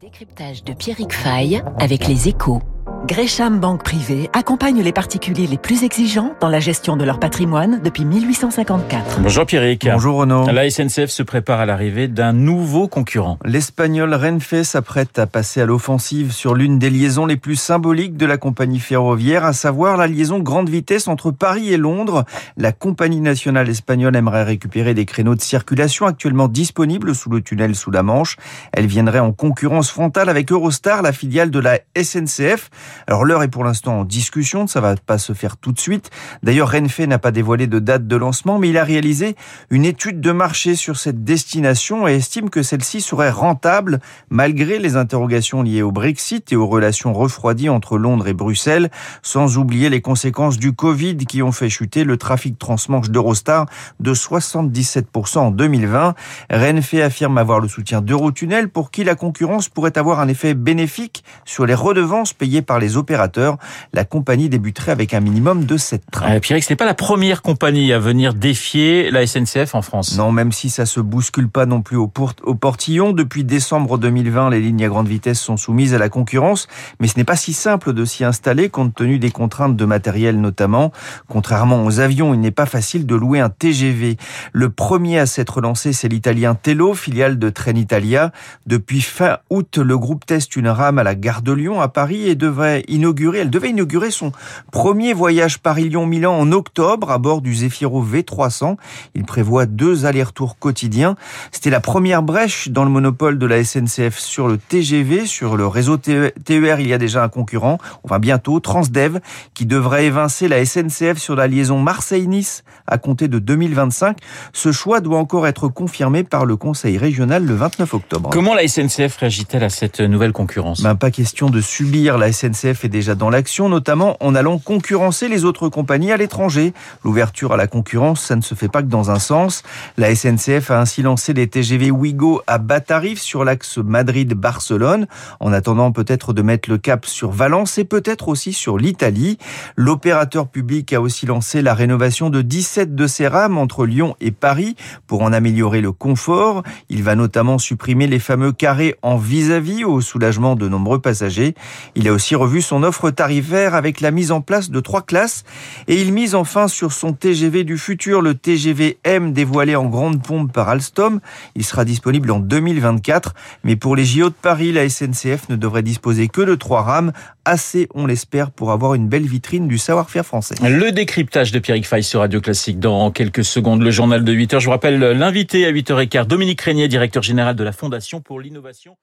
Décryptage de Pierrick Fay avec les échos. Gresham Banque Privée accompagne les particuliers les plus exigeants dans la gestion de leur patrimoine depuis 1854. Bonjour Pierrick. Bonjour Renaud. La SNCF se prépare à l'arrivée d'un nouveau concurrent. L'espagnol Renfe s'apprête à passer à l'offensive sur l'une des liaisons les plus symboliques de la compagnie ferroviaire, à savoir la liaison grande vitesse entre Paris et Londres. La compagnie nationale espagnole aimerait récupérer des créneaux de circulation actuellement disponibles sous le tunnel sous la Manche. Elle viendrait en concurrence frontale avec Eurostar, la filiale de la SNCF. Alors l'heure est pour l'instant en discussion, ça va pas se faire tout de suite. D'ailleurs, Renfe n'a pas dévoilé de date de lancement, mais il a réalisé une étude de marché sur cette destination et estime que celle-ci serait rentable malgré les interrogations liées au Brexit et aux relations refroidies entre Londres et Bruxelles, sans oublier les conséquences du Covid qui ont fait chuter le trafic transmanche d'Eurostar de 77% en 2020. Renfe affirme avoir le soutien d'Eurotunnel pour qui la concurrence pourrait avoir un effet bénéfique sur les redevances payées par les opérateurs. La compagnie débuterait avec un minimum de 7 trains. Euh, Pierre, ce n'est pas la première compagnie à venir défier la SNCF en France. Non, même si ça se bouscule pas non plus au, au portillon. Depuis décembre 2020, les lignes à grande vitesse sont soumises à la concurrence, mais ce n'est pas si simple de s'y installer compte tenu des contraintes de matériel notamment. Contrairement aux avions, il n'est pas facile de louer un TGV. Le premier à s'être lancé, c'est l'italien Tello, filiale de Trenitalia. Depuis fin août, le groupe teste une rame à la gare de Lyon à Paris et devrait inaugurer, elle devait inaugurer son premier voyage Paris-Lyon-Milan en octobre à bord du Zefiro V300. Il prévoit deux allers-retours quotidiens. C'était la première brèche dans le monopole de la SNCF sur le TGV, sur le réseau TER. Il y a déjà un concurrent, enfin bientôt Transdev, qui devrait évincer la SNCF sur la liaison Marseille-Nice à compter de 2025. Ce choix doit encore être confirmé par le Conseil régional le 29 octobre. Comment la SNCF réagit-elle à cette nouvelle concurrence? Ben, Pas question de subir. La SNCF est déjà dans l'action, notamment en allant concurrencer les autres compagnies à l'étranger. L'ouverture à la concurrence, ça ne se fait pas que dans un sens. La SNCF a ainsi lancé les TGV Ouigo à bas tarif sur l'axe Madrid-Barcelone, en attendant peut-être de mettre le cap sur Valence et peut-être aussi sur l'Italie. L'opérateur public a aussi lancé la rénovation de 17 de ses rames entre Lyon et Paris pour en améliorer le confort. Il va notamment supprimer les fameux carrés en vis-à-vis -vis au soulagement de nombreux passagers. Il a aussi revu son offre tarifaire avec la mise en place de trois classes et il mise enfin sur son TGV du futur, le TGV M dévoilé en grande pompe par Alstom. Il sera disponible en 2024, mais pour les JO de Paris, la SNCF ne devrait disposer que de trois rames, assez, on l'espère, pour avoir une belle vitrine du savoir-faire français. Le décryptage de Pierrick Fay sur Radio Classique dans quelques secondes, le journal de 8h. Je vous rappelle l'invité à 8h15, Dominique Régnier, directeur général de la Fondation pour l'innovation.